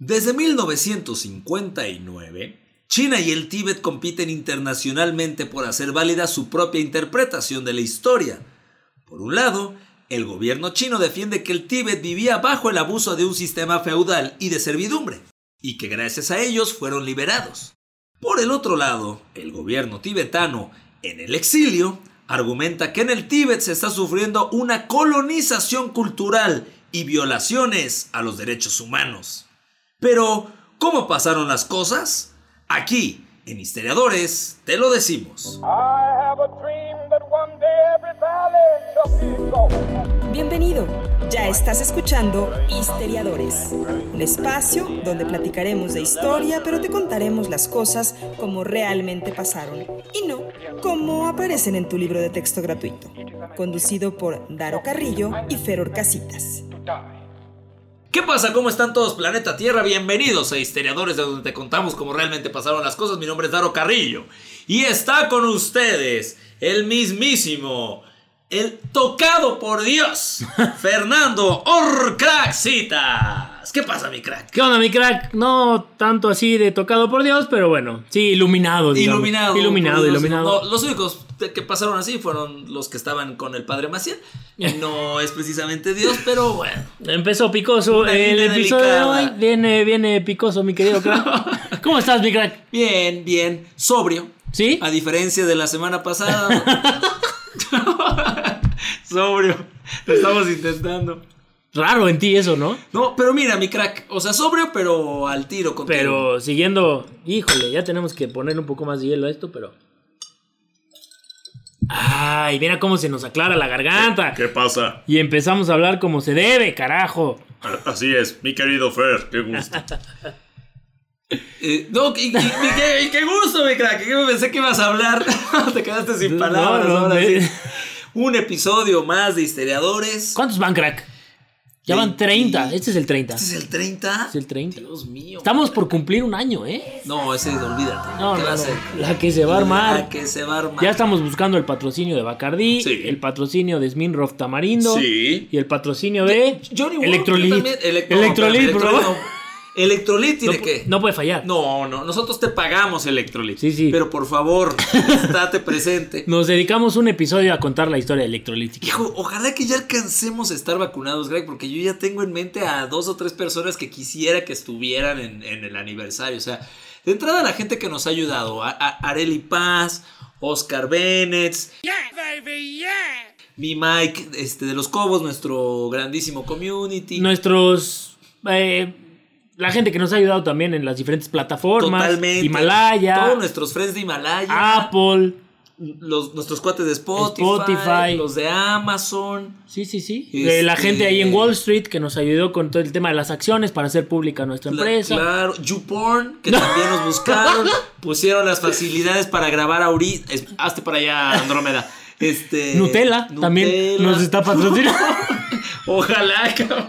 Desde 1959, China y el Tíbet compiten internacionalmente por hacer válida su propia interpretación de la historia. Por un lado, el gobierno chino defiende que el Tíbet vivía bajo el abuso de un sistema feudal y de servidumbre, y que gracias a ellos fueron liberados. Por el otro lado, el gobierno tibetano, en el exilio, argumenta que en el Tíbet se está sufriendo una colonización cultural y violaciones a los derechos humanos. Pero, ¿cómo pasaron las cosas? Aquí, en Historiadores, te lo decimos. Bienvenido. Ya estás escuchando Histeriadores, un espacio donde platicaremos de historia, pero te contaremos las cosas como realmente pasaron y no como aparecen en tu libro de texto gratuito. Conducido por Daro Carrillo y Feror Casitas. ¿Qué pasa? ¿Cómo están todos planeta Tierra? Bienvenidos a Histeriadores de donde te contamos cómo realmente pasaron las cosas. Mi nombre es Daro Carrillo y está con ustedes el mismísimo, el tocado por Dios, Fernando ¿Qué pasa, mi crack? ¿Qué onda, mi crack? No tanto así de tocado por Dios, pero bueno, sí, iluminado. Digamos. Iluminado. Iluminado, iluminado. No, los únicos que pasaron así fueron los que estaban con el padre Maciel. No es precisamente Dios, pero bueno. Empezó picoso. El episodio delicada. de hoy viene, viene picoso, mi querido crack. ¿Cómo estás, mi crack? Bien, bien. Sobrio. ¿Sí? A diferencia de la semana pasada. Sobrio. Lo estamos intentando. Raro en ti eso, ¿no? No, pero mira, mi crack. O sea, sobrio, pero al tiro contigo. Pero siguiendo, híjole, ya tenemos que poner un poco más de hielo a esto, pero... Ay, mira cómo se nos aclara la garganta. ¿Qué pasa? Y empezamos a hablar como se debe, carajo. Así es, mi querido Fer, qué gusto. Eh, no, y, y- y qué, y qué gusto, mi crack. que pensé que ibas a hablar. Te quedaste sin palabras. No, no, ahora me- sí. Un episodio más de Histeriadores. ¿Cuántos van, crack? Ya van 30. Este es el 30. ¿Este es el 30? Es el 30. Dios mío. Estamos por cumplir un año, ¿eh? No, ese olvídate. No, ¿Qué no, va a no. ser? La que se va a armar. La que se va a armar. Ya estamos buscando el patrocinio de Bacardí, Sí. el patrocinio de Sminroff Tamarindo Sí. y el patrocinio de Johnny Walker Electrolit. Electrolit, por Electrolit favor. Electrolit No, tiene que. no puede fallar. No, no, nosotros te pagamos Electrolit. Sí, sí. Pero por favor, estate presente. Nos dedicamos un episodio a contar la historia de Electrolit. Hijo, ojalá que ya alcancemos a estar vacunados, Greg, porque yo ya tengo en mente a dos o tres personas que quisiera que estuvieran en, en el aniversario. O sea, de entrada la gente que nos ha ayudado, a, a- Areli Paz, Oscar Bennett, mi Mike este, de los Cobos, nuestro grandísimo community. Nuestros. eh, la gente que nos ha ayudado también en las diferentes plataformas. Totalmente. Himalaya, Todos nuestros friends de Himalaya. Apple. los, nuestros cuates de Spotify, Spotify. Los de Amazon. Sí, sí, sí. Este- Eh, la gente ahí en Wall Street que nos ayudó con todo el tema de las acciones para hacer pública nuestra empresa. Claro, YouPorn, que también nos buscaron, pusieron las facilidades para grabar ahorita. es- Hazte para allá, Andrómeda. Este, Nutella, también nos está patrocinando. Ojalá, cabrón.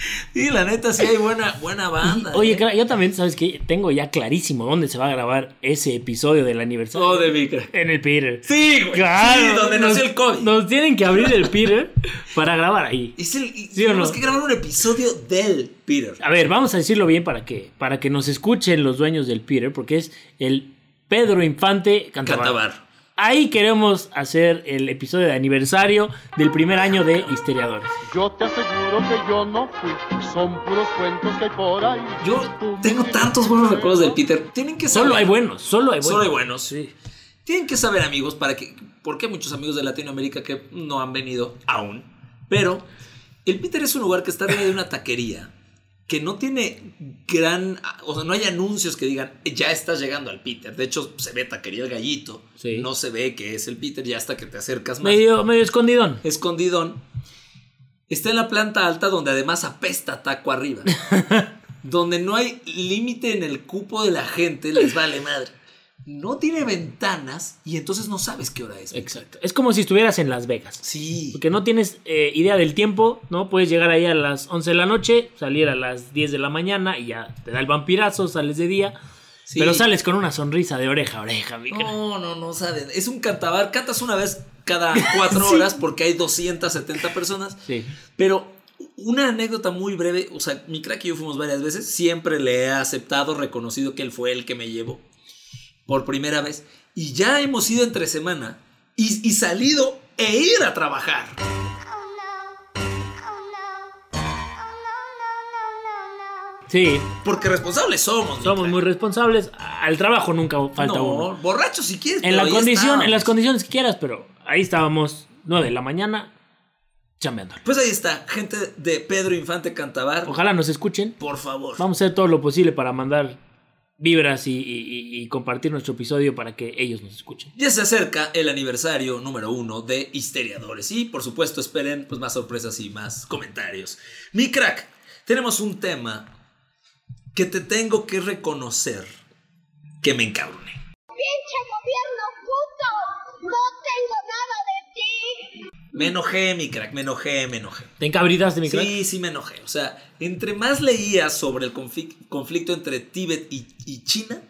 Y la neta, sí hay buena, buena banda. Oye, ¿eh? yo también, ¿sabes qué? Tengo ya clarísimo dónde se va a grabar ese episodio del aniversario. Oh, de mi crack. En el Peter. Sí, güey. Claro. Sí, donde nos, nació el COVID. Nos tienen que abrir el Peter para grabar ahí. Es el, y ¿Sí o tenemos no? que grabar un episodio del Peter. A ver, vamos a decirlo bien para que, para que nos escuchen los dueños del Peter, porque es el Pedro Infante Cantabar. Cantabar. Ahí queremos hacer el episodio de aniversario del primer año de Historiadores. Yo te aseguro que yo no fui, son puros cuentos que hay por ahí. Yo tengo tantos buenos recuerdos del Peter. Tienen que saber. Solo hay buenos, solo hay buenos. Solo hay buenos. Sí. Tienen que saber, amigos, para que. Porque hay muchos amigos de Latinoamérica que no han venido aún. Pero el Peter es un lugar que está arriba de una taquería. Que no tiene gran. O sea, no hay anuncios que digan ya estás llegando al Peter. De hecho, se ve taquería el gallito. Sí. No se ve que es el Peter ya hasta que te acercas más. Medio, medio escondidón. Escondidón. Está en la planta alta donde además apesta taco arriba. donde no hay límite en el cupo de la gente, les vale madre. No tiene ventanas y entonces no sabes qué hora es. Exacto. Es como si estuvieras en Las Vegas. Sí. Porque no tienes eh, idea del tiempo, ¿no? Puedes llegar ahí a las 11 de la noche, salir a las 10 de la mañana y ya te da el vampirazo, sales de día. Sí. Pero sales con una sonrisa de oreja a oreja, mi. No, no, no sabes. Es un cantabar. Cantas una vez cada cuatro Sí. horas porque hay 270 personas. Sí. Pero una anécdota muy breve, o sea, mi crack y yo fuimos varias veces, siempre le he aceptado, reconocido que él fue el que me llevó por primera vez. Y ya hemos ido entre semana y, y salido e ir a trabajar. Sí, Porque responsables somos. somos muy responsables. Al trabajo nunca falta no, uno. borrachos si quieres. En pero la ahí condición, estábamos. en las condiciones que quieras, pero ahí estábamos 9 de la mañana chambeando. Pues ahí está, gente de Pedro Infante Cantabar. Ojalá nos escuchen. Por favor. Vamos a hacer todo lo posible para mandar vibras y, y- compartir nuestro episodio para que ellos nos escuchen. Ya se acerca el aniversario número uno de Histeriadores y por supuesto esperen pues, más sorpresas y más comentarios. Mi crack, tenemos un tema que te tengo que reconocer que me encabroné. ¡Pinche gobierno puto! ¡No tengo nada de ti! Me enojé, mi crack, me enojé, me enojé. ¿Te encabridaste, mi crack? Sí, sí me enojé. O sea, entre más leía sobre el conflic- conflicto entre Tíbet y, y China,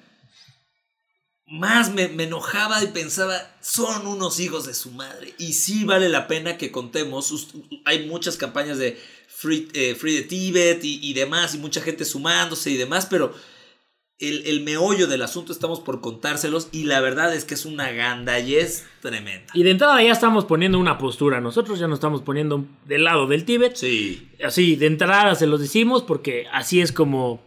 más me, me enojaba y pensaba, son unos hijos de su madre. Y sí vale la pena que contemos. Hay muchas campañas de Free, eh, Free the Tibet y, y demás, y mucha gente sumándose y demás, pero el, el meollo del asunto estamos por contárselos y la verdad es que es una gandallez tremenda. Y de entrada ya estamos poniendo una postura. Nosotros ya nos estamos poniendo del lado del Tíbet. Sí. Así, de entrada se los decimos porque así es como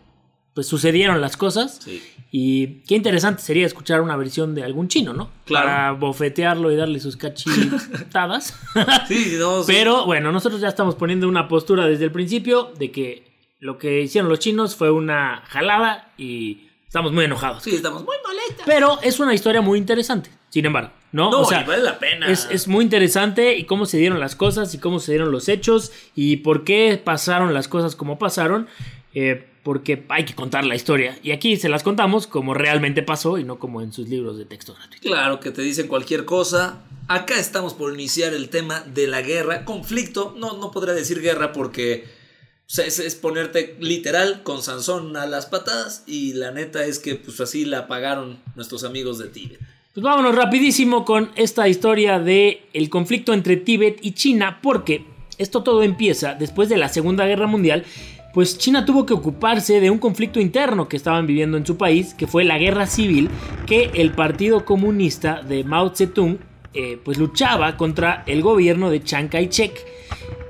pues sucedieron las cosas. Sí. Y qué interesante sería escuchar una versión de algún chino, ¿no? Claro. Para bofetearlo y darle sus cachitadas. Sí, no, sí. Pero bueno, nosotros ya estamos poniendo una postura desde el principio de que lo que hicieron los chinos fue una jalada y estamos muy enojados. Sí, estamos muy molestos. Pero es una historia muy interesante, sin embargo, ¿no? No, o sea, vale la pena. es, es muy interesante y cómo se dieron las cosas y cómo se dieron los hechos y por qué pasaron las cosas como pasaron. eh, porque hay que contar la historia. Y aquí se las contamos como realmente pasó y no como en sus libros de texto gratuito. Claro que te dicen cualquier cosa. Acá estamos por iniciar el tema de la guerra, conflicto. No, no podría decir guerra porque es, es ponerte literal con Sansón a las patadas. Y la neta es que pues así la pagaron nuestros amigos de Tíbet. Pues vámonos rapidísimo con esta historia de conflicto entre Tíbet y China, porque esto todo empieza después de la Segunda Guerra Mundial, pues China tuvo que ocuparse de un conflicto interno que estaban viviendo en su país, que fue la guerra civil que el Partido Comunista de Mao Zedong eh, pues luchaba contra el gobierno de Chiang Kai-shek.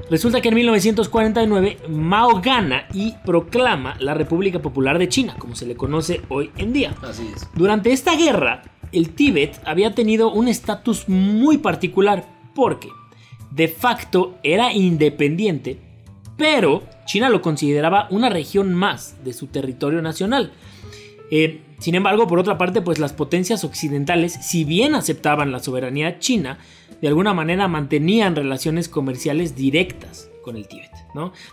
Resulta que en 1949 Mao gana y proclama la República Popular de China, como se le conoce hoy en día. Así es. Durante esta guerra, el Tíbet había tenido un estatus muy particular porque de facto era independiente, pero China lo consideraba una región más de su territorio nacional. Eh, sin embargo, por otra parte, pues las potencias occidentales, si bien aceptaban la soberanía china, de alguna manera mantenían relaciones comerciales directas con el Tíbet.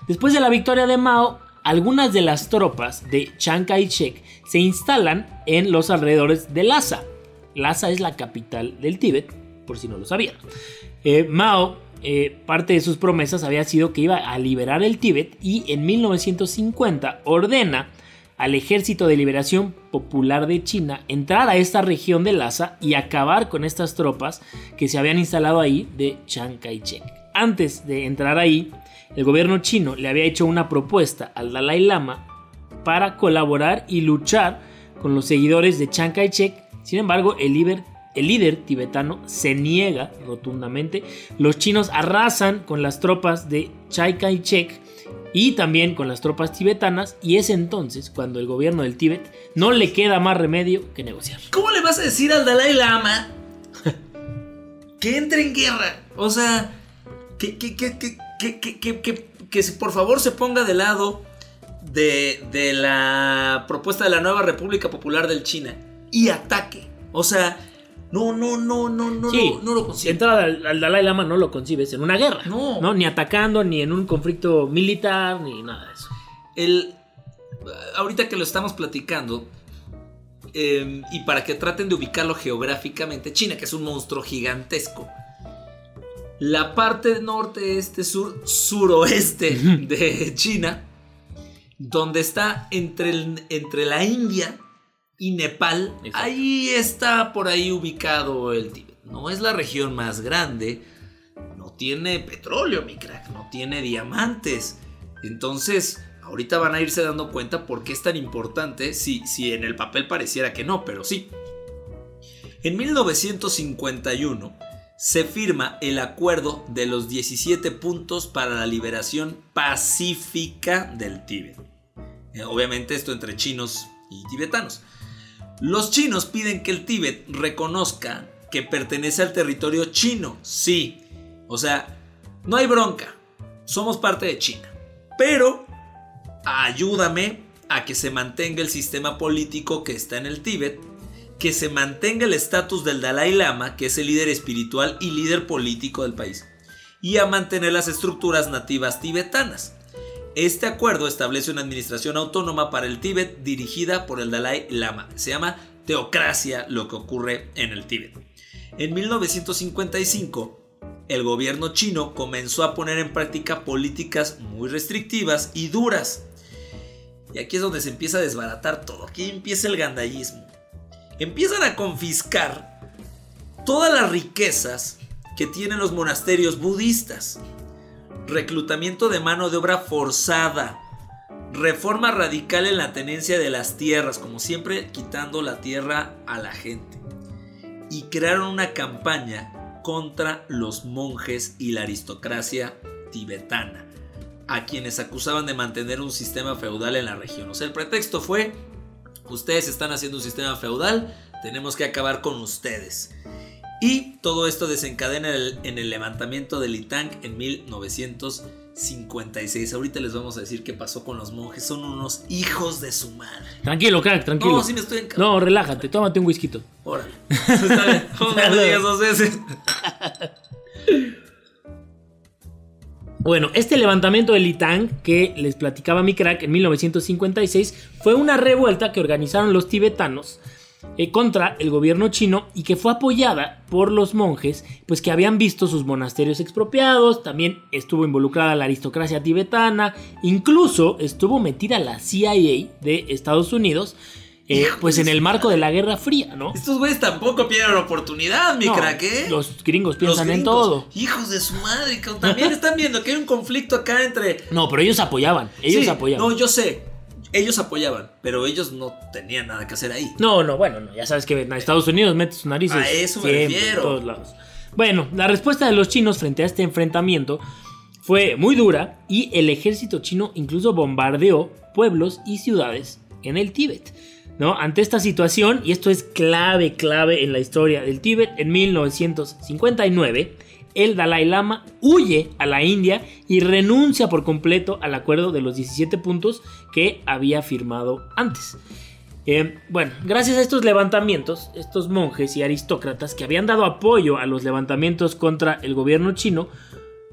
Después de la victoria de Mao, algunas de las tropas de Chiang Kai-shek se instalan en los alrededores de Lhasa. Lhasa es la capital del Tíbet, por si no lo sabían. Eh, Mao, eh, parte de sus promesas había sido que iba a liberar el Tíbet y en 1950 ordena al Ejército de Liberación Popular de China entrar a esta región de Lhasa y acabar con estas tropas que se habían instalado ahí de Chiang Kai-shek. Antes de entrar ahí, el gobierno chino le había hecho una propuesta al Dalai Lama para colaborar y luchar con los seguidores de Chiang Kai-shek. Sin embargo, el líder, tibetano se niega rotundamente. Los chinos arrasan con las tropas de Chiang Kai-shek y también con las tropas tibetanas y es entonces cuando el gobierno del Tíbet no le queda más remedio que negociar. ¿Cómo le vas a decir al Dalai Lama que entre en guerra? O sea, que, que, que, que por favor se ponga de lado de, de la propuesta de la nueva República Popular del China y ataque. O sea, no, no, no, no, no, Sí, no, no lo de consigo. entrada al, al Dalai Lama no lo concibes en una guerra. No. Ni atacando, ni en un conflicto militar, ni nada de eso. El, ahorita que lo estamos platicando, eh, y para que traten de ubicarlo geográficamente, China, que es un monstruo gigantesco, la parte norte, este, sur, suroeste de China, donde está entre, el- entre la India y Nepal, Exacto. ahí está por ahí ubicado el Tíbet. No es la región más grande, no tiene petróleo, mi crack, no tiene diamantes, Entonces, ahorita van a irse dando cuenta por qué es tan importante, si, si en el papel pareciera que no, pero sí. En 1951 se firma el acuerdo de los 17 puntos para la liberación pacífica del Tíbet. Eh, obviamente esto entre chinos y tibetanos. Los chinos piden que el Tíbet reconozca que pertenece al territorio chino. Sí. O sea, no hay bronca. Somos parte de China. Pero ayúdame a que se mantenga el sistema político que está en el Tíbet, que se mantenga el estatus del Dalai Lama, que es el líder espiritual y líder político del país, y a mantener las estructuras nativas tibetanas. Este acuerdo establece una administración autónoma para el Tíbet dirigida por el Dalai Lama. Se llama teocracia lo que ocurre en el Tíbet. En 1955, el gobierno chino comenzó a poner en práctica políticas muy restrictivas y duras. Y aquí es donde se empieza a desbaratar todo. Aquí empieza el gandallismo. Empiezan a confiscar todas las riquezas que tienen los monasterios budistas. Reclutamiento de mano de obra forzada. Reforma radical en la tenencia de las tierras, como siempre quitando la tierra a la gente. Y crearon una campaña contra los monjes y la aristocracia tibetana, a quienes acusaban de mantener un sistema feudal en la región. O sea, el pretexto fue, ustedes están haciendo un sistema feudal, tenemos que acabar con ustedes. Y todo esto desencadena en el levantamiento de Litang en 1956. Ahorita les vamos a decir qué pasó con los monjes. Son unos hijos de su madre. Tranquilo, crack, tranquilo. No, sí me estoy No, relájate, tómate un whisky. Órale. Está bien. No me lo digas dos veces. Bueno, este levantamiento de Litang que les platicaba mi crack en 1956 fue una revuelta que organizaron los tibetanos eh, contra el gobierno chino y que fue apoyada por los monjes, pues que habían visto sus monasterios expropiados, también estuvo involucrada la aristocracia tibetana, incluso estuvo metida la CIA de Estados Unidos, eh, pues en el marco de la Guerra Fría, ¿no? Estos güeyes tampoco pierden oportunidad, mi crack, ¿eh? Los gringos piensan en todo. Hijos de su madre, también están viendo que hay un conflicto acá entre. No, pero ellos apoyaban, ellos apoyaban. No, yo sé, ellos apoyaban, pero ellos no tenían nada que hacer ahí. No, no, bueno, ya sabes que en Estados Unidos mete sus narices. A eso me refiero. todos lados. Bueno, la respuesta de los chinos frente a este enfrentamiento fue muy dura y el ejército chino incluso bombardeó pueblos y ciudades en el Tíbet. ¿no? Ante esta situación, y esto es clave, clave en la historia del Tíbet, en 1959 el Dalai Lama huye a la India y renuncia por completo al acuerdo de los 17 puntos que había firmado antes. Eh, bueno, gracias a estos levantamientos, estos monjes y aristócratas que habían dado apoyo a los levantamientos contra el gobierno chino,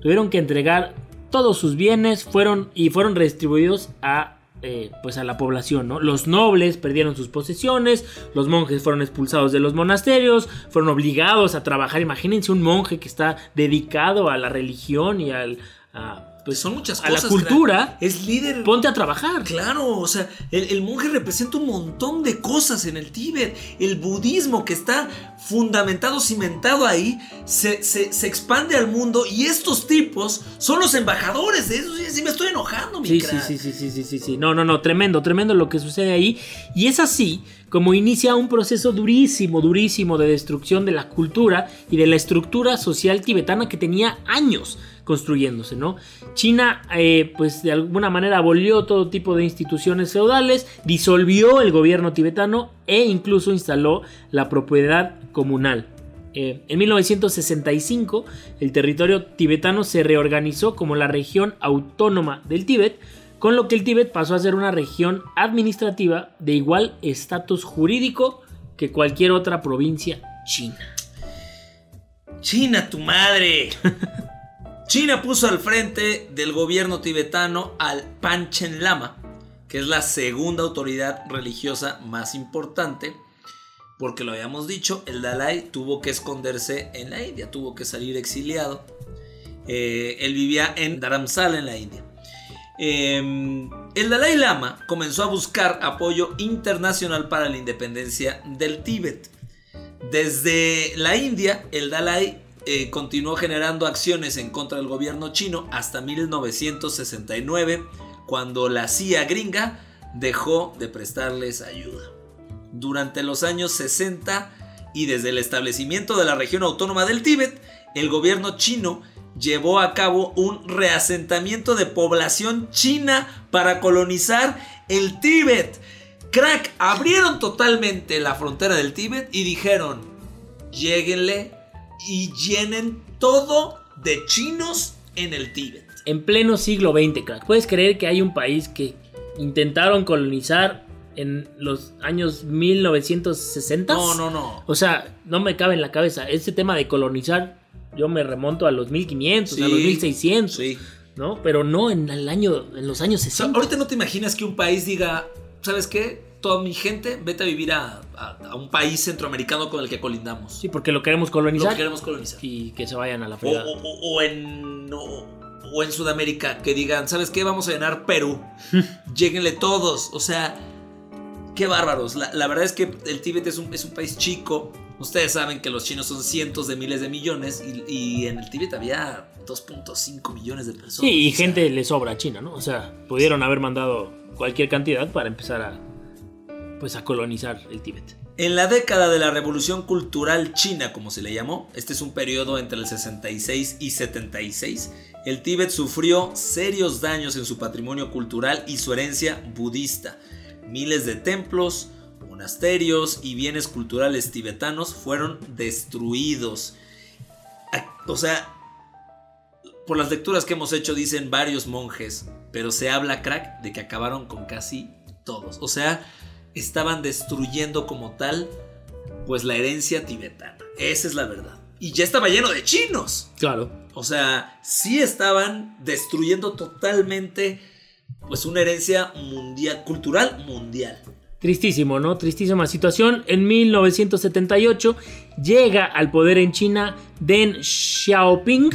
tuvieron que entregar todos sus bienes fueron, y fueron redistribuidos a eh, pues a la población, ¿no? Los nobles perdieron sus posesiones, los monjes fueron expulsados de los monasterios, fueron obligados a trabajar. Imagínense un monje que está dedicado a la religión y al, pues son muchas cosas. A la cultura. Es líder. Ponte a trabajar. Claro, o sea, el, monje representa un montón de cosas en el Tíbet. El budismo que está fundamentado, cimentado ahí, se, expande al mundo y estos tipos son los embajadores de eso. Sí, me estoy enojando, mi sí, sí, sí, sí, sí, sí, sí, sí. No, no, no, tremendo, tremendo lo que sucede ahí. Y es así como inicia un proceso durísimo, durísimo de destrucción de la cultura y de la estructura social tibetana que tenía años construyéndose, ¿no? China, eh, pues de alguna manera abolió todo tipo de instituciones feudales, disolvió el gobierno tibetano e incluso instaló la propiedad comunal. Eh, en 1965, el territorio tibetano se reorganizó como la región autónoma del Tíbet, con lo que el Tíbet pasó a ser una región administrativa de igual estatus jurídico que cualquier otra provincia china. China, tu madre. China puso al frente del gobierno tibetano al Panchen Lama, que es la segunda autoridad religiosa más importante, porque lo habíamos dicho, el Dalai tuvo que esconderse en la India, tuvo que salir exiliado. Eh, él vivía en Dharamsala, en la India. Em, el Dalai Lama comenzó a buscar apoyo internacional para la independencia del Tíbet. Desde la India, el Dalai eh, continuó generando acciones en contra del gobierno chino hasta 1969, cuando la CIA gringa dejó de prestarles ayuda. Durante los años 60 y desde el establecimiento de la región autónoma del Tíbet, el gobierno chino llevó a cabo un reasentamiento de población china para colonizar el Tíbet. Crack, abrieron totalmente la frontera del Tíbet y dijeron, lléguenle y llenen todo de chinos en el Tíbet. En pleno siglo XX, crack. ¿Puedes creer que hay un país que intentaron colonizar en los años 1960? No, no, no. O sea, no me cabe en la cabeza. Ese tema de colonizar, yo me remonto a los 1500, a Sí, los 1600, Sí. ¿no? Pero no en el año, en los años O sea, 60. ahorita no te imaginas que un país diga, ¿sabes qué? Toda mi gente, vete a vivir a, a- a un país centroamericano con el que colindamos. Sí, porque lo queremos Lo colonizar que queremos colonizar. y que se vayan a la O, fregada. o- o- o en, o, en Sudamérica, que digan, ¿sabes qué? Vamos a llenar Perú. Lléguenle todos. O sea, qué bárbaros. La, la verdad es que el Tíbet es un, es un país chico. Ustedes saben que los chinos son cientos de miles de millones y, y en el Tíbet había 2.5 millones de personas. Sí, y sea, gente le sobra a China, ¿no? O sea, pudieron haber mandado cualquier cantidad para empezar a pues a colonizar el Tíbet. En la década de la Revolución Cultural China, como se le llamó, este es un periodo entre el 66 y 76, el Tíbet sufrió serios daños en su patrimonio cultural y su herencia budista. Miles de templos, monasterios y bienes culturales tibetanos fueron destruidos. O sea, por las lecturas que hemos hecho dicen varios monjes, pero se habla crack de que acabaron con casi todos. O sea, estaban destruyendo como tal pues la herencia tibetana. Esa es la verdad. Y ya estaba lleno de chinos. Claro. O sea, sí estaban destruyendo totalmente pues una herencia mundial, cultural mundial. Tristísimo, ¿no? Tristísima situación. En 1978 llega al poder en China Deng Xiaoping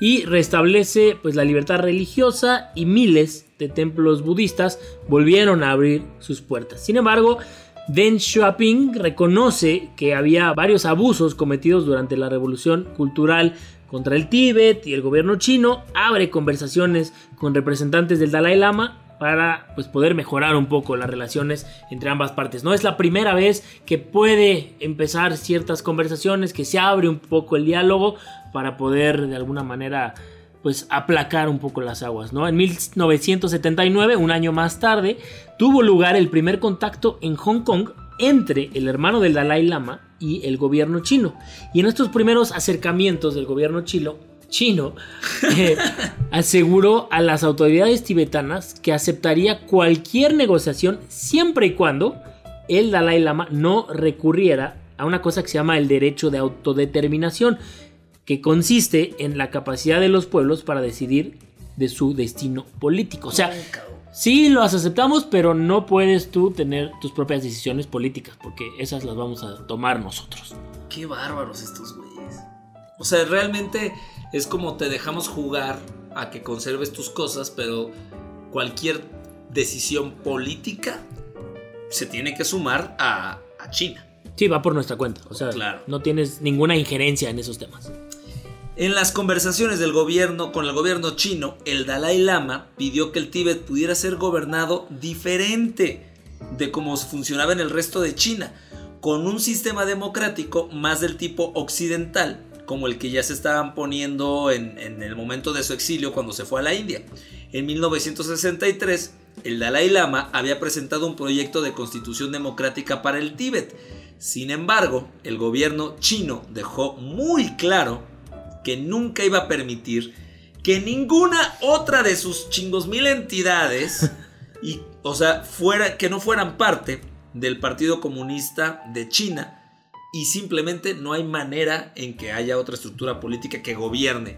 y restablece pues la libertad religiosa y miles de templos budistas volvieron a abrir sus puertas. Sin embargo, Deng Xiaoping reconoce que había varios abusos cometidos durante la revolución cultural contra el Tíbet y el gobierno chino abre conversaciones con representantes del Dalai Lama para pues, poder mejorar un poco las relaciones entre ambas partes. No es la primera vez que puede empezar ciertas conversaciones, que se abre un poco el diálogo para poder de alguna manera pues aplacar un poco las aguas, ¿no? En 1979, un año más tarde, tuvo lugar el primer contacto en Hong Kong entre el hermano del Dalai Lama y el gobierno chino. Y en estos primeros acercamientos del gobierno chino, chino eh, aseguró a las autoridades tibetanas que aceptaría cualquier negociación siempre y cuando el Dalai Lama no recurriera a una cosa que se llama el derecho de autodeterminación, que consiste en la capacidad de los pueblos para decidir de su destino político. O sea, sí los aceptamos, pero no puedes tú tener tus propias decisiones políticas, porque esas las vamos a tomar nosotros. Qué bárbaros estos güeyes. O sea, realmente es como te dejamos jugar a que conserves tus cosas, pero cualquier decisión política se tiene que sumar a, a China. Sí, va por nuestra cuenta. O sea, Claro. no tienes ninguna injerencia en esos temas. En las conversaciones del gobierno con el gobierno chino, el Dalai Lama pidió que el Tíbet pudiera ser gobernado diferente de cómo funcionaba en el resto de China, con un sistema democrático más del tipo occidental, como el que ya se estaban poniendo en, en el momento de su exilio cuando se fue a la India. En 1963, el Dalai Lama había presentado un proyecto de constitución democrática para el Tíbet. Sin embargo, el gobierno chino dejó muy claro que nunca iba a permitir que ninguna otra de sus chingos mil entidades, y, o sea, fuera, que no fueran parte del Partido Comunista de China, y simplemente no hay manera en que haya otra estructura política que gobierne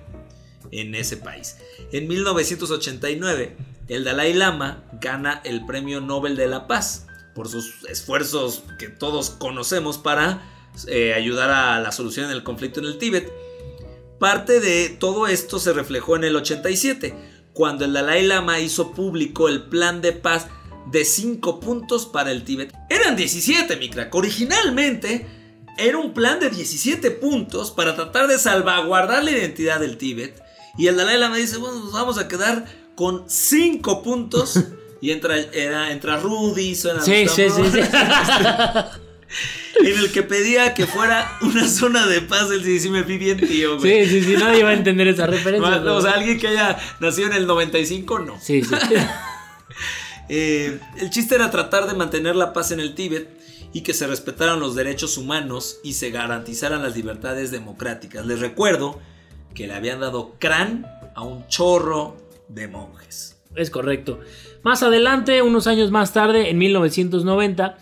en ese país. En 1989, el Dalai Lama gana el Premio Nobel de la Paz por sus esfuerzos que todos conocemos para eh, ayudar a la solución del conflicto en el Tíbet. Parte de todo esto se reflejó en el 87, cuando el Dalai Lama hizo público el plan de paz de 5 puntos para el Tíbet. Eran 17, mi crack. Originalmente era un plan de 17 puntos para tratar de salvaguardar la identidad del Tíbet. Y el Dalai Lama dice, bueno, nos vamos a quedar con 5 puntos. Y entra, era, entra Rudy, suena Sí, sí, sí, sí. En el que pedía que fuera una zona de paz. El sí, sí me vi bien tío, güey. Sí, sí, sí, nadie va a entender esa referencia. No, o sea, alguien que haya nacido en el 95, no. Sí, sí. Eh, el chiste era tratar de mantener la paz en el Tíbet y que se respetaran los derechos humanos y se garantizaran las libertades democráticas. Les recuerdo que le habían dado crán a un chorro de monjes. Es correcto. Más adelante, unos años más tarde, en 1990,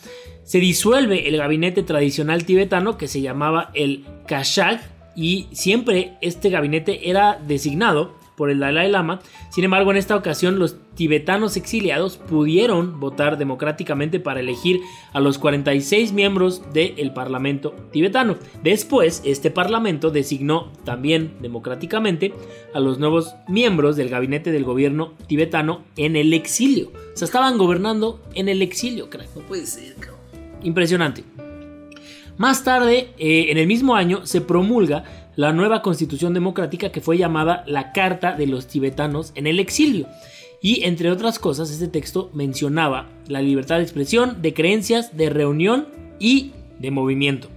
se disuelve el gabinete tradicional tibetano que se llamaba el Kashag y siempre este gabinete era designado por el Dalai Lama. Sin embargo, en esta ocasión los tibetanos exiliados pudieron votar democráticamente para elegir a los 46 miembros del Parlamento tibetano. Después, este Parlamento designó también democráticamente a los nuevos miembros del gabinete del gobierno tibetano en el exilio. O sea, estaban gobernando en el exilio, crack. No puede ser, cabrón. Impresionante. Más tarde, eh, en el mismo año, se promulga la nueva constitución democrática que fue llamada la Carta de los Tibetanos en el exilio. Y entre otras cosas, este texto mencionaba la libertad de expresión, de creencias, de reunión y de movimiento.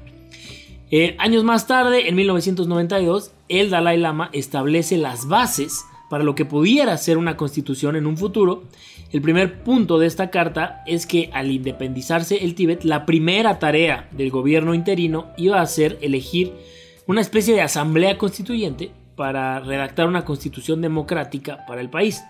Eh, años más tarde, en 1992, el Dalai Lama establece las bases para lo que pudiera ser una constitución en un futuro. El primer punto de esta carta es que al independizarse el Tíbet, la primera tarea del gobierno interino iba a ser elegir una especie de asamblea constituyente para redactar una constitución democrática para el país.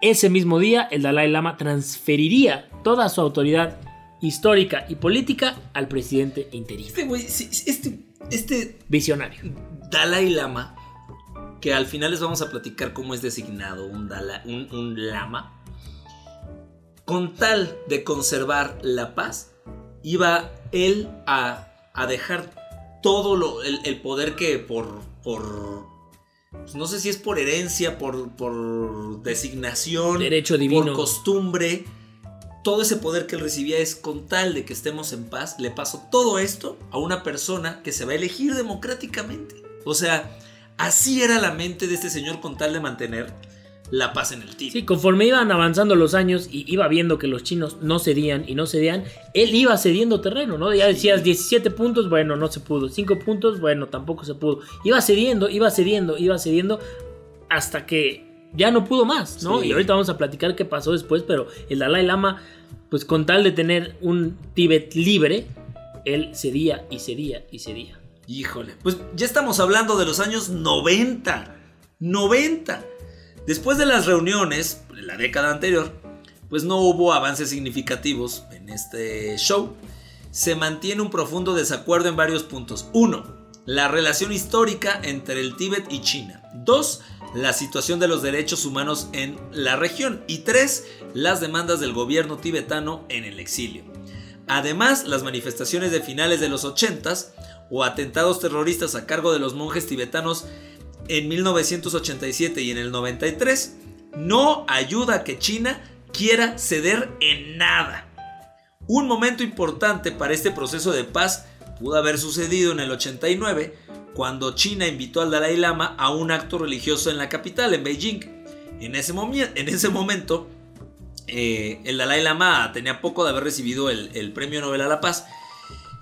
Ese mismo día, el Dalai Lama transferiría toda su autoridad histórica y política al presidente interino. Este este, este Visionario. Dalai Lama, que al final les vamos a platicar cómo es designado un, Dala- un, un lama, con tal de conservar la paz, iba él a, a dejar todo lo, el, el poder que por, por pues no sé si es por herencia, por, por designación, Derecho divino. por costumbre, todo ese poder que él recibía es con tal de que estemos en paz, le paso todo esto a una persona que se va a elegir democráticamente. O sea, así era la mente de este señor con tal de mantener la paz en el Tíbet. Sí, conforme iban avanzando los años y iba viendo que los chinos no cedían y no cedían, él iba cediendo terreno, ¿no? Ya decías 17 puntos, bueno, no se pudo. 5 puntos, bueno, tampoco se pudo. Iba cediendo, iba cediendo, iba cediendo hasta que ya no pudo más, ¿no? Sí. Y ahorita vamos a platicar qué pasó después, pero el Dalai Lama, pues con tal de tener un Tíbet libre, él cedía y cedía y cedía. Híjole, pues ya estamos hablando de los años 90. 90. Después de las reuniones, en la década anterior, pues no hubo avances significativos en este show. Se mantiene un profundo desacuerdo en varios puntos. 1. La relación histórica entre el Tíbet y China. 2. La situación de los derechos humanos en la región. Y 3. Las demandas del gobierno tibetano en el exilio. Además, las manifestaciones de finales de los 80s o atentados terroristas a cargo de los monjes tibetanos en 1987 y en el 93 no ayuda a que China quiera ceder en nada. Un momento importante para este proceso de paz pudo haber sucedido en el 89 cuando China invitó al Dalai Lama a un acto religioso en la capital, en Beijing. En ese, momento, eh, el Dalai Lama tenía poco de haber recibido el Premio Nobel a la Paz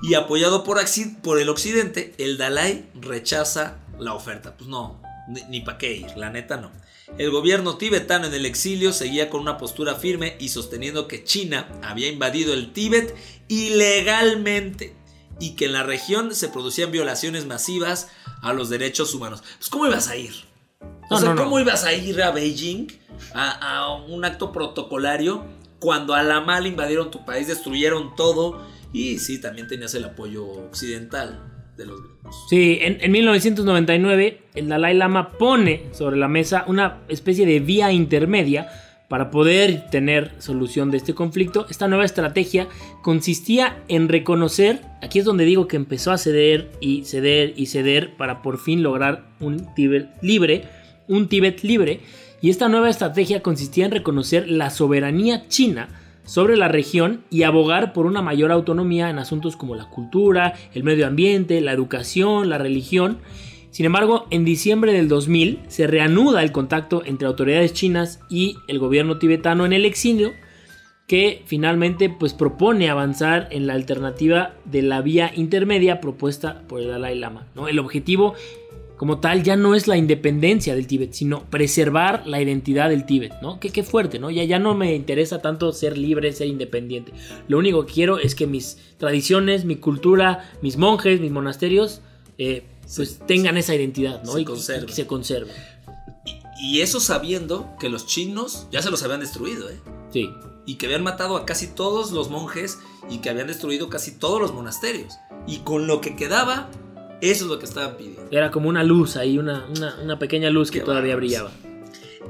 y apoyado por, el Occidente, el Dalai rechaza la oferta. Pues no, ni, ni para qué ir, la neta no. El gobierno tibetano en el exilio seguía con una postura firme y sosteniendo que China había invadido el Tíbet ilegalmente y que en la región se producían violaciones masivas a los derechos humanos. Pues ¿cómo ibas a ir? O sea, no, no. ¿cómo ibas a ir a Beijing a, a un acto protocolario cuando a la mal invadieron tu país, destruyeron todo y sí, también tenías el apoyo occidental de los gringos? Sí, en, en 1999 el Dalai Lama pone sobre la mesa una especie de vía intermedia para poder tener solución de este conflicto. Esta nueva estrategia consistía en reconocer, aquí es donde digo que empezó a ceder y ceder y ceder para por fin lograr un Tíbet libre, un Tíbet libre, y esta nueva estrategia consistía en reconocer la soberanía china sobre la región y abogar por una mayor autonomía en asuntos como la cultura, el medio ambiente, la educación, la religión. Sin embargo, en diciembre del 2000 se reanuda el contacto entre autoridades chinas y el gobierno tibetano en el exilio, que finalmente pues propone avanzar en la alternativa de la vía intermedia propuesta por el Dalai Lama. ¿no? El objetivo como tal ya no es la independencia del Tíbet, sino preservar la identidad del Tíbet, ¿no? Qué, qué fuerte, ¿no? Ya, ya no me interesa tanto ser libre, ser independiente. Lo único que quiero es que mis tradiciones, mi cultura, mis monjes, mis monasterios, eh, pues tengan esa identidad, ¿no? se y, conserven. y que se conserven. Y eso sabiendo que los chinos ya se los habían destruido, ¿eh? Sí. Y que habían matado a casi todos los monjes y que habían destruido casi todos los monasterios. Y con lo que quedaba, eso es lo que estaban pidiendo. Era como una luz ahí, una, una- una pequeña luz que todavía brillaba.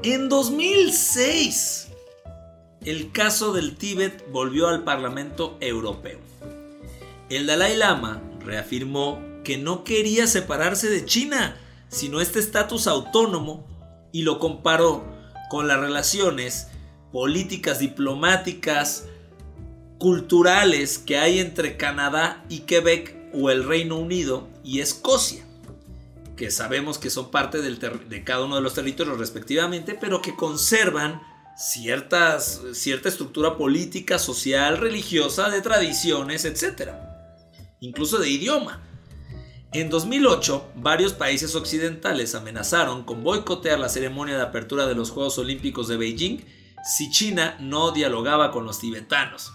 En 2006, el caso del Tíbet volvió al Parlamento Europeo. El Dalai Lama reafirmó que no quería separarse de China, sino este estatus autónomo, y lo comparó con las relaciones políticas, diplomáticas, culturales que hay entre Canadá y Quebec o el Reino Unido y Escocia que sabemos que son parte de cada uno de los territorios respectivamente, pero que conservan ciertas, cierta estructura política, social, religiosa, de tradiciones, etc. Incluso de idioma. En 2008, varios países occidentales amenazaron con boicotear la ceremonia de apertura de los Juegos Olímpicos de Beijing si China no dialogaba con los tibetanos.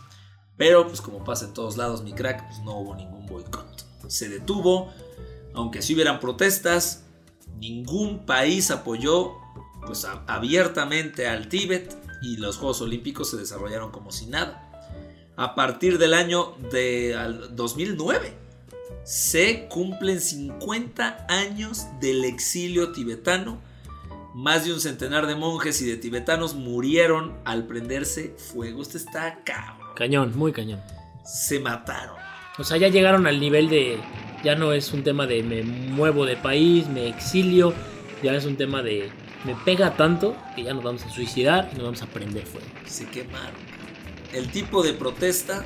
Pero, pues como pasa en todos lados, mi crack, pues no hubo ningún boicot. Se detuvo, aunque sí hubieran protestas, ningún país apoyó pues, abiertamente al Tíbet y los Juegos Olímpicos se desarrollaron como si nada. A partir del año de al 2009 se cumplen 50 años del exilio tibetano. Más de un centenar de monjes y de tibetanos murieron al prenderse fuego. Esto está cabrón. Cañón, muy cañón. Se mataron. O sea, ya llegaron al nivel de. Ya no es un tema de me muevo de país, me exilio. Ya es un tema de. Me pega tanto que ya nos vamos a suicidar y nos vamos a prender fuego. se quemaron. El tipo de protesta,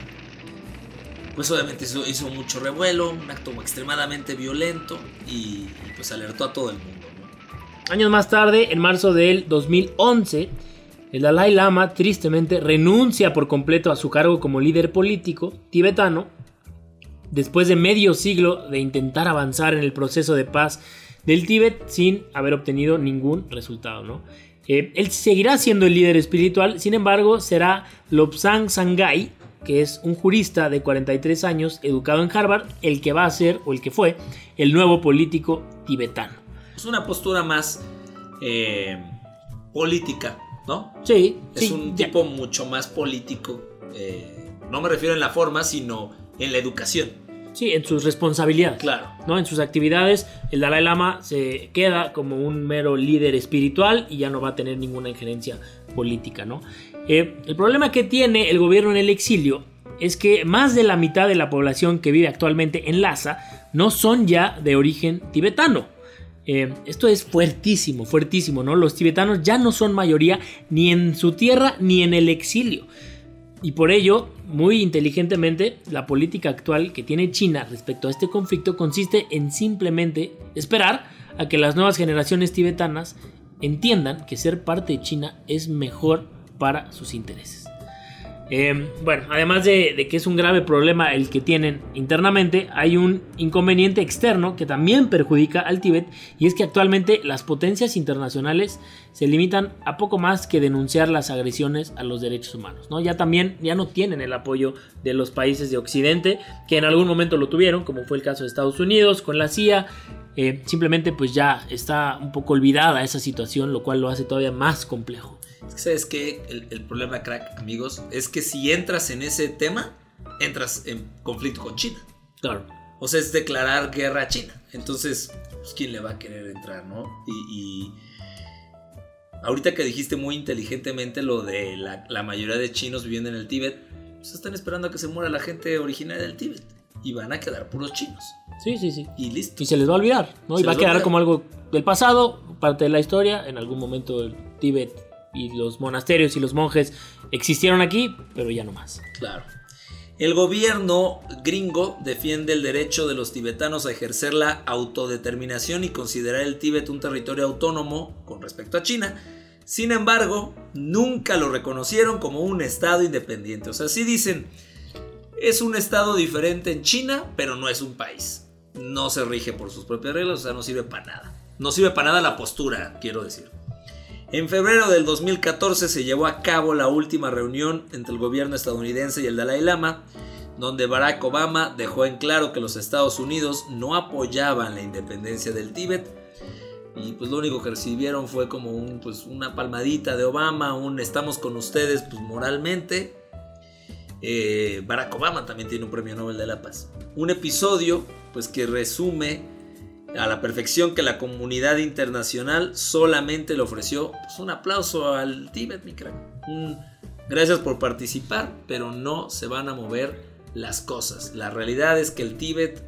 pues obviamente hizo, hizo mucho revuelo, un acto extremadamente violento y, pues alertó a todo el mundo. ¿no? Años más tarde, en marzo del 2011, el Dalai Lama tristemente renuncia por completo a su cargo como líder político tibetano, después de medio siglo de intentar avanzar en el proceso de paz del Tíbet sin haber obtenido ningún resultado. ¿no? Eh, él seguirá siendo el líder espiritual, sin embargo, será Lobsang Sangay, que es un jurista de 43 años, educado en Harvard, el que va a ser, o el que fue, el nuevo político tibetano. Es una postura más eh, política, ¿no? Sí, Es sí, un ya- tipo mucho más político. eh, no me refiero en la forma, sino en la educación. Sí, en sus responsabilidades. Claro. ¿no? En sus actividades, el Dalai Lama se queda como un mero líder espiritual y ya no va a tener ninguna injerencia política. ¿no? Eh, el problema que tiene el gobierno en el exilio es que más de la mitad de la población que vive actualmente en Lhasa no son ya de origen tibetano. Eh, esto es fuertísimo, fuertísimo, ¿no? Los tibetanos ya no son mayoría ni en su tierra ni en el exilio. Y por ello, muy inteligentemente, la política actual que tiene China respecto a este conflicto consiste en simplemente esperar a que las nuevas generaciones tibetanas entiendan que ser parte de China es mejor para sus intereses. Eh, bueno, además de, que es un grave problema el que tienen internamente, hay un inconveniente externo que también perjudica al Tíbet y es que actualmente las potencias internacionales se limitan a poco más que denunciar las agresiones a los derechos humanos. ¿no? Ya también ya no tienen el apoyo de los países de Occidente que en algún momento lo tuvieron, como fue el caso de Estados Unidos con la CIA. Eh, simplemente pues ya está un poco olvidada esa situación, lo cual lo hace todavía más complejo. Es que, ¿sabes qué? El, el problema, crack, amigos, es que si entras en ese tema, entras en conflicto con China. Claro. O sea, es declarar guerra a China. Entonces, pues, ¿quién le va a querer entrar, no? Y, y ahorita que dijiste muy inteligentemente lo de la, la mayoría de chinos viviendo en el Tíbet, pues están esperando a que se muera la gente originaria del Tíbet. Y van a quedar puros chinos. Sí, sí, sí. Y listo. Y se les va a olvidar, ¿no? Se y va a les va a quedar como algo del pasado, parte de la historia. En algún momento el Tíbet Y los monasterios y los monjes existieron aquí, pero ya no más. Claro. El gobierno gringo defiende el derecho de los tibetanos a ejercer la autodeterminación y considerar el Tíbet un territorio autónomo con respecto a China. Sin embargo, nunca lo reconocieron como un estado independiente. O sea, sí dicen, es un estado diferente en China, pero no es un país. No se rige por sus propias reglas, o sea, no sirve para nada. No sirve para nada la postura, quiero decir. En febrero del 2014 se llevó a cabo la última reunión entre el gobierno estadounidense y el Dalai Lama, donde Barack Obama dejó en claro que los Estados Unidos no apoyaban la independencia del Tíbet. Y pues lo único que recibieron fue como pues, una palmadita de Obama, un estamos con ustedes pues, moralmente. Eh, Barack Obama también tiene un premio Nobel de la Paz. Un episodio pues que resume a la perfección que la comunidad internacional solamente le ofreció pues, un aplauso al Tíbet, mi crack. Un gracias por participar, pero no se van a mover las cosas. La realidad es que el Tíbet,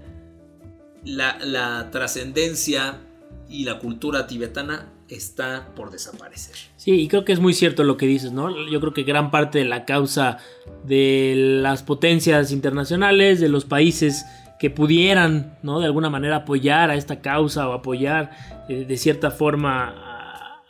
la, la trascendencia y la cultura tibetana está por desaparecer. Sí, y creo que es muy cierto lo que dices, ¿no? Yo creo que gran parte de la causa de las potencias internacionales, de los países que pudieran, ¿no? De alguna manera apoyar a esta causa o apoyar eh, de cierta forma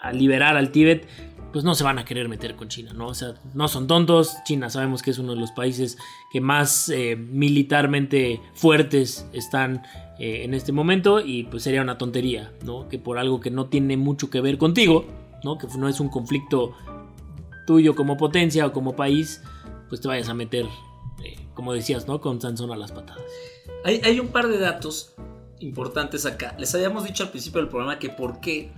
a, liberar al Tíbet, pues no se van a querer meter con China, ¿no? O sea, no son tontos. China sabemos que es uno de los países que más eh, militarmente fuertes están eh, en este momento y pues sería una tontería, ¿no? Que por algo que no tiene mucho que ver contigo, ¿no? Que no es un conflicto tuyo como potencia o como país, pues te vayas a meter, como decías, ¿no? Con Sansón a las patadas. Hay, hay un par de datos importantes acá. Les habíamos dicho al principio del programa que por qué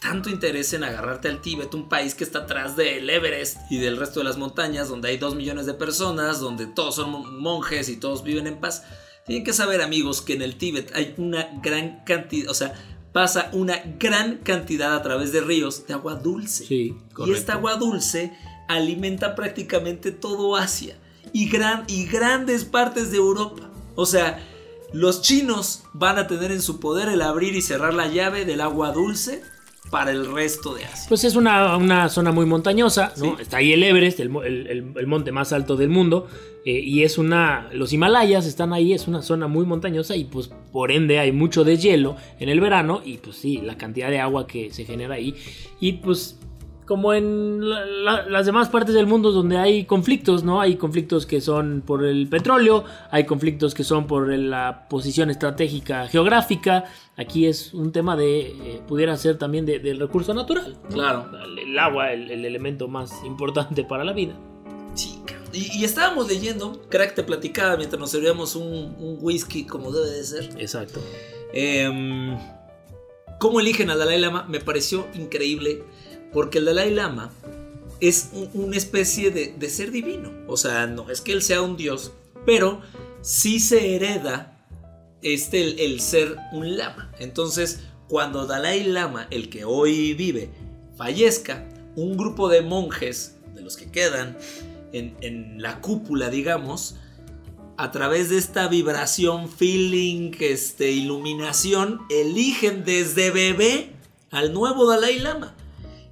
tanto interés en agarrarte al Tíbet, un país que está atrás del Everest y del resto de las montañas, donde hay dos millones de personas, donde todos son monjes y todos viven en paz. Tienen que saber, amigos, que en el Tíbet hay una gran cantidad, o sea, pasa una gran cantidad a través de ríos de agua dulce. Sí, y esta agua dulce alimenta prácticamente todo Asia y, gran, y grandes partes de Europa. O sea, los chinos van a tener en su poder el abrir y cerrar la llave del agua dulce para el resto de Asia. Pues es una, una zona muy montañosa, ¿no? Sí. Está ahí el Everest, el, mo- el- el- el monte más alto del mundo, eh, y es una... Los Himalayas están ahí, es una zona muy montañosa y pues por ende hay mucho deshielo en el verano y pues sí, la cantidad de agua que se genera ahí. Y pues como en la- la- las demás partes del mundo donde hay conflictos, ¿no? Hay conflictos que son por el petróleo, hay conflictos que son por la posición estratégica geográfica. Aquí es un tema de, eh, pudiera ser también de- del recurso natural. ¿no? Claro. El, el agua, el, el elemento más importante para la vida. Sí, y, y estábamos leyendo, crack te platicaba mientras nos servíamos un, un whisky como debe de ser. Exacto. Em, ¿Cómo eligen al Dalai Lama? Me pareció increíble porque el Dalai Lama es un- una especie de, ser divino. O sea, no es que él sea un dios, pero sí se hereda este, el, ser un lama. Entonces, cuando Dalai Lama, el que hoy vive, fallezca, un grupo de monjes, de los que quedan en, en la cúpula, digamos, a través de esta vibración, feeling, este, iluminación, eligen desde bebé al nuevo Dalai Lama.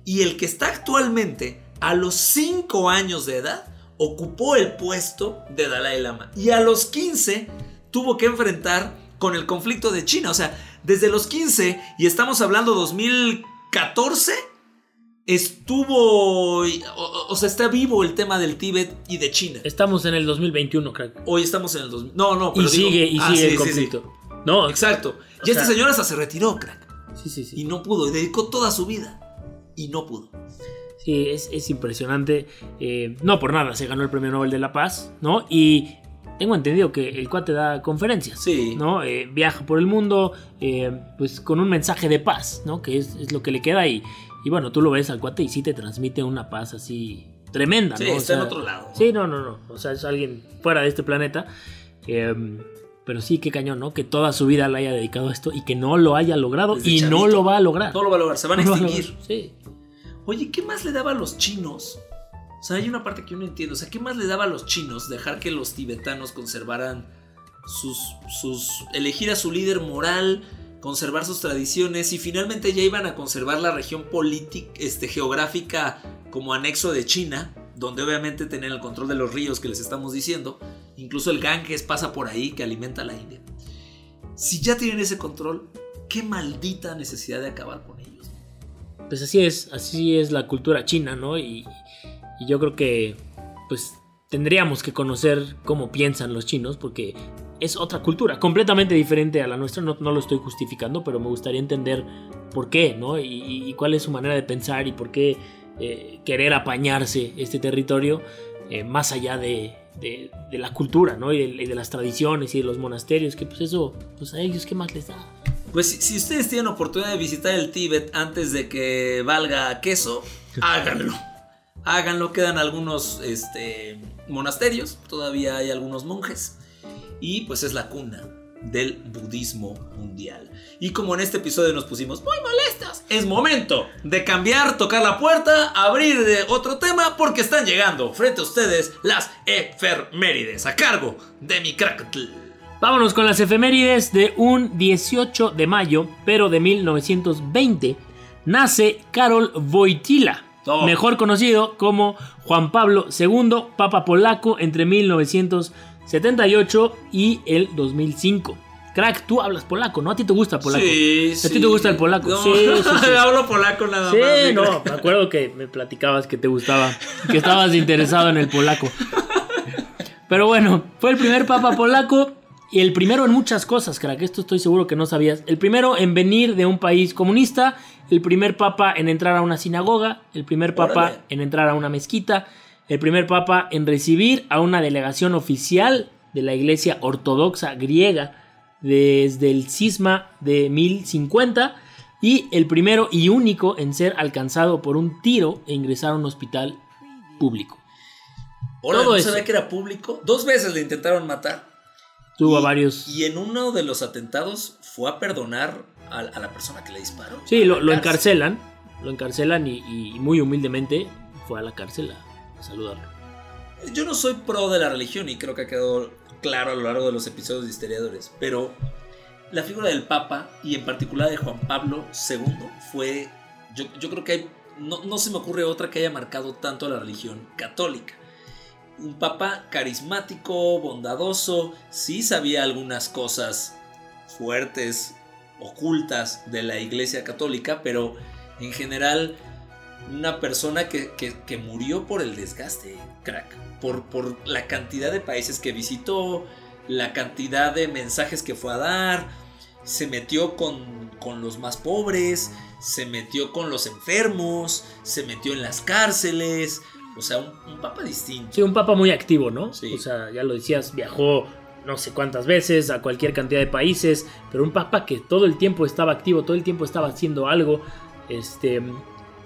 Y el que está actualmente, a los 5 años de edad, ocupó el puesto de Dalai Lama. Y a los 15 tuvo que enfrentar con el conflicto de China. O sea, desde los 15, y estamos hablando 2014, estuvo, o, o sea, está vivo el tema del Tíbet y de China. Estamos en el 2021, crack. Hoy estamos en el 2000. No, no, Y pero digo- sigue, y Ah, sigue sí, el sí, sí. conflicto. No, Exacto. O Y este sea- señor hasta se retiró, crack. Sí, sí, sí. Y no pudo. Y dedicó toda su vida. Y no pudo. Sí, es, es impresionante. Eh, no por nada se ganó el premio Nobel de la Paz, ¿no? Y tengo entendido que el cuate da conferencias, Sí. ¿no? Eh, viaja por el mundo, eh, pues con un mensaje de paz, ¿no? Que es, es lo que le queda y, y bueno, tú lo ves al cuate y sí te transmite una paz así tremenda, Sí, ¿no? O está en otro lado. Sí, no, no, no. O sea, es alguien fuera de este planeta. Eh, pero sí, qué cañón, ¿no? Que toda su vida la haya dedicado a esto y que no lo haya logrado Desde y no lo va a lograr. No lo va a lograr. Se van a No lo va extinguir. Sí. Oye, ¿qué más le daba a los chinos? O sea, hay una parte que yo no entiendo. O sea, ¿qué más le daba a los chinos dejar que los tibetanos conservaran sus. sus. elegir a su líder moral, conservar sus tradiciones y finalmente ya iban a conservar la región política, este, geográfica como anexo de China, donde obviamente tenían el control de los ríos que les estamos diciendo. Incluso el Ganges pasa por ahí que alimenta a la India. Si ya tienen ese control, qué maldita necesidad de acabar con ellos. Pues así es, así es la cultura china, ¿no? Y, yo creo que pues tendríamos que conocer cómo piensan los chinos porque es otra cultura, completamente diferente a la nuestra, no, no lo estoy justificando, pero me gustaría entender por qué, ¿no? Y, cuál es su manera de pensar y por qué eh, querer apañarse este territorio eh, más allá de, de- de la cultura, ¿no? Y de, y de las tradiciones y de los monasterios, que pues eso, pues a ellos, ¿qué más les da? Pues si, si ustedes tienen oportunidad de visitar el Tíbet antes de que valga queso, háganlo. Háganlo, quedan algunos este, monasterios, todavía hay algunos monjes. Y pues es la cuna del budismo mundial. Y como en este episodio nos pusimos muy molestos, es momento de cambiar, tocar la puerta, abrir de otro tema, porque están llegando frente a ustedes las efemérides a cargo de mi crackatl. Vámonos con las efemérides de un 18 de mayo, pero de 1920. Nace Karol Wojtyla, Oh. mejor conocido como Juan Pablo II, Papa polaco entre 1978 y el 2005. Crack, tú hablas polaco, ¿no? A ti te gusta polaco. Sí, ¿A ti te gusta el polaco? No, Sí, sí, sí. Hablo polaco nada Sí, más. mi no, me acuerdo que me platicabas que te gustaba, que estabas interesado en el polaco. Pero bueno, fue el primer papa polaco el primero en muchas cosas, crack. Esto estoy seguro que no sabías. El primero en venir de un país comunista, el primer papa en entrar a una sinagoga, el primer papa Órale. en entrar a una mezquita, el primer papa en recibir a una delegación oficial de la iglesia ortodoxa griega desde el cisma de 1050 y el primero y único en ser alcanzado por un tiro e ingresar a un hospital público. Órale, Todo ¿no eso. sabía que era público? Dos veces le intentaron matar. Tuvo Y- varios... Y en uno de los atentados fue a perdonar a, a la persona que le disparó. Sí, lo, encarcelan, lo encarcelan y, y muy humildemente fue a la cárcel a, a saludarlo. Yo no soy pro de la religión y creo que ha quedado claro a lo largo de los episodios de Historiadores, pero la figura del Papa y en particular de Juan Pablo II fue, yo, yo creo que hay, no, no se me ocurre otra que haya marcado tanto a la religión católica. Un Papa carismático, bondadoso, sí sabía algunas cosas fuertes, ocultas de la Iglesia Católica, pero en general una persona que, que- que murió por el desgaste, crack. Por, por la cantidad de países que visitó, la cantidad de mensajes que fue a dar. Se metió con, con los más pobres, se metió con los enfermos, se metió en las cárceles. O sea, un, un papa distinto. Sí, un papa muy activo, ¿no? Sí. O sea, ya lo decías, viajó no sé cuántas veces a cualquier cantidad de países, pero un papa que todo el tiempo estaba activo, todo el tiempo estaba haciendo algo. Este,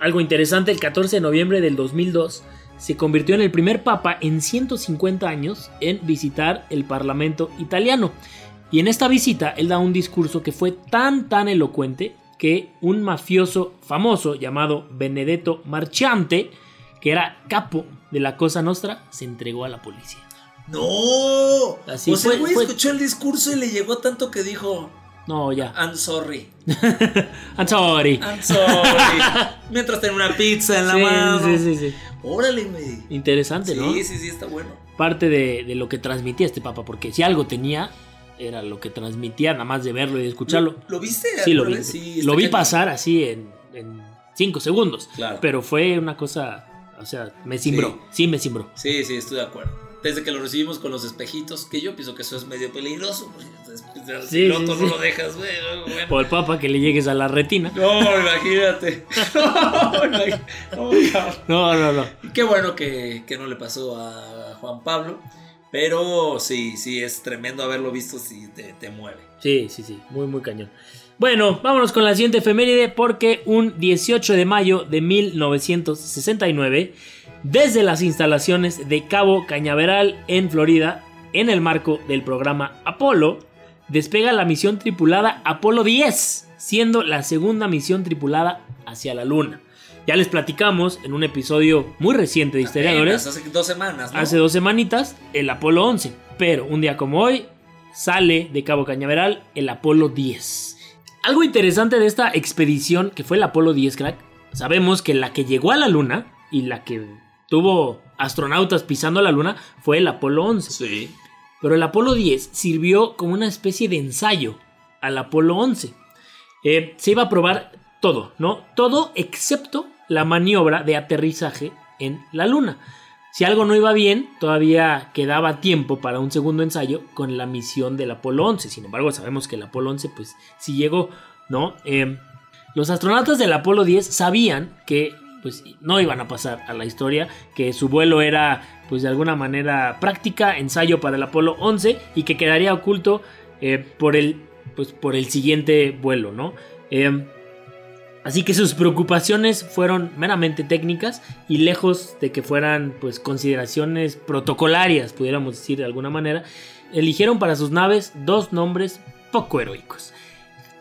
algo interesante, el 14 de noviembre del 2002 se convirtió en el primer papa en 150 años en visitar el Parlamento italiano. Y en esta visita él da un discurso que fue tan tan elocuente que un mafioso famoso llamado Benedetto Marchante, que era capo de la Cosa Nostra, se entregó a la policía. ¡No! Así o sea, el güey escuchó el discurso y le llegó tanto que dijo: No, ya. I'm sorry. I'm sorry. I'm sorry. Mientras tenía una pizza en la Sí, mano. sí, sí, sí. Órale, güey. Interesante, Sí, ¿no? sí, sí, está bueno. Parte de, de lo que transmitía este papa, porque si algo tenía, era lo que transmitía, nada más de verlo y de escucharlo. ¿Lo, lo viste? Sí, lo vi. Sí, lo vi pasar así en, en cinco segundos. Claro. Pero fue una cosa, o sea, me cimbró. Sí, me cimbró. Sí, sí, estoy de acuerdo. Desde que lo recibimos con los espejitos, que yo pienso que eso es medio peligroso. del Sí, piloto sí, no sí. lo dejas, güey. bueno. O el papa que le llegues a la retina. No, imagínate. No, no. No, no, Qué bueno que, que no le pasó a Juan Pablo. Pero sí, sí, es tremendo haberlo visto si te, te mueve. Sí, sí, sí, muy, muy cañón. Bueno, vámonos con la siguiente efeméride porque un 18 de mayo de 1969, desde las instalaciones de Cabo Cañaveral en Florida, en el marco del programa Apolo, despega la misión tripulada Apolo 10, siendo la segunda misión tripulada hacia la Luna. Ya les platicamos en un episodio muy reciente de Historiadores Apenas, hace dos semanas, ¿no? hace dos semanitas el Apolo 11. Pero un día como hoy sale de Cabo Cañaveral el Apolo 10. Algo interesante de esta expedición, que fue el Apolo 10, crack, sabemos que la que llegó a la Luna y la que tuvo astronautas pisando la Luna fue el Apolo 11. Sí. Pero el Apolo 10 sirvió como una especie de ensayo al Apolo 11. Eh, se iba a probar todo, ¿no? Todo excepto la maniobra de aterrizaje en la Luna. Si algo no iba bien, todavía quedaba tiempo para un segundo ensayo con la misión del Apolo 11. Sin embargo, sabemos que el Apolo 11 pues sí llegó, ¿no? Eh, los astronautas del Apolo 10 sabían que pues no iban a pasar a la historia, que su vuelo era pues de alguna manera práctica, ensayo para el Apolo 11 y que quedaría oculto eh, por, el, pues, por el siguiente vuelo, ¿no? Eh, Así que sus preocupaciones fueron meramente técnicas y lejos de que fueran pues consideraciones protocolarias, pudiéramos decir de alguna manera, eligieron para sus naves dos nombres poco heroicos.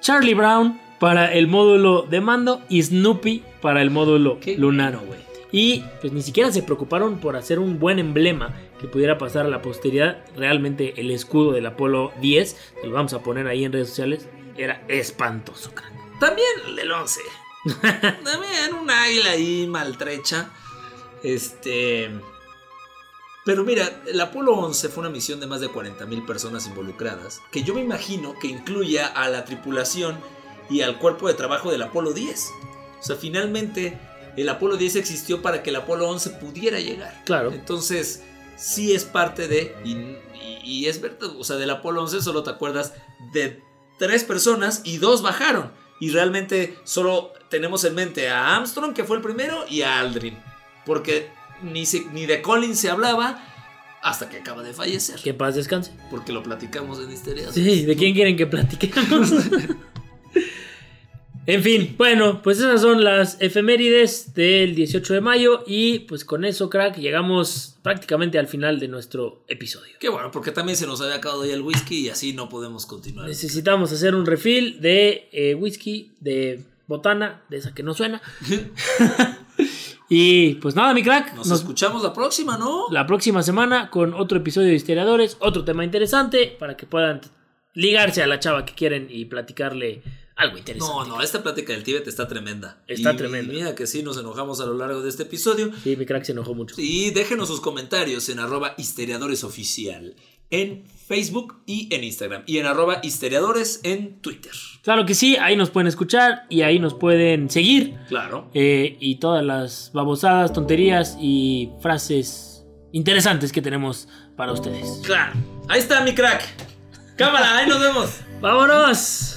Charlie Brown para el módulo de mando y Snoopy para el módulo Qué lunar. bueno, güey. Y pues ni siquiera se preocuparon por hacer un buen emblema que pudiera pasar a la posteridad. Realmente el escudo del Apolo 10, que lo vamos a poner ahí en redes sociales, era espantoso. crack. También el del 11. También un águila ahí maltrecha. Este. Pero mira, el Apolo 11 fue una misión de más de 40.000 personas involucradas, que yo me imagino que incluya a la tripulación y al cuerpo de trabajo del Apolo 10. O sea, finalmente el Apolo 10 existió para que el Apolo 11 pudiera llegar. Claro. Entonces, sí es parte de, y, y- y es verdad, o sea, del Apolo 11 solo te acuerdas de tres personas y dos bajaron. Y realmente solo tenemos en mente a Armstrong, que fue el primero, y a Aldrin. Porque ni, se- ni de Collins se hablaba hasta que acaba de fallecer. Que paz descanse. Porque lo platicamos en Histeria. Sí, ¿de quién quieren que platiquemos? en fin, bueno, pues esas son las efemérides del 18 de mayo y pues con eso, crack, llegamos prácticamente al final de nuestro episodio. Qué bueno, porque también se nos había acabado ya el whisky y así no podemos continuar. Necesitamos hacer un refill de eh, whisky, de botana, de esa que no suena. y pues nada, mi crack, Nos, nos- escuchamos la próxima, ¿no? la próxima semana con otro episodio de Historiadores, otro tema interesante para que puedan ligarse a la chava que quieren y platicarle algo interesante. No, no, esta plática del Tíbet está tremenda. Está Y- tremenda. y mira que sí nos enojamos a lo largo de este episodio. Sí, mi crack se enojó mucho. Y déjenos sus comentarios en arroba histeriadoresoficial en Facebook y en Instagram. Y en arroba histeriadores en Twitter. Claro que sí, ahí nos pueden escuchar y ahí nos pueden seguir. Claro. eh, y todas las babosadas, tonterías y frases interesantes que tenemos para ustedes. Claro. Ahí está mi crack. Cámara, ahí nos vemos. ¡Vámonos!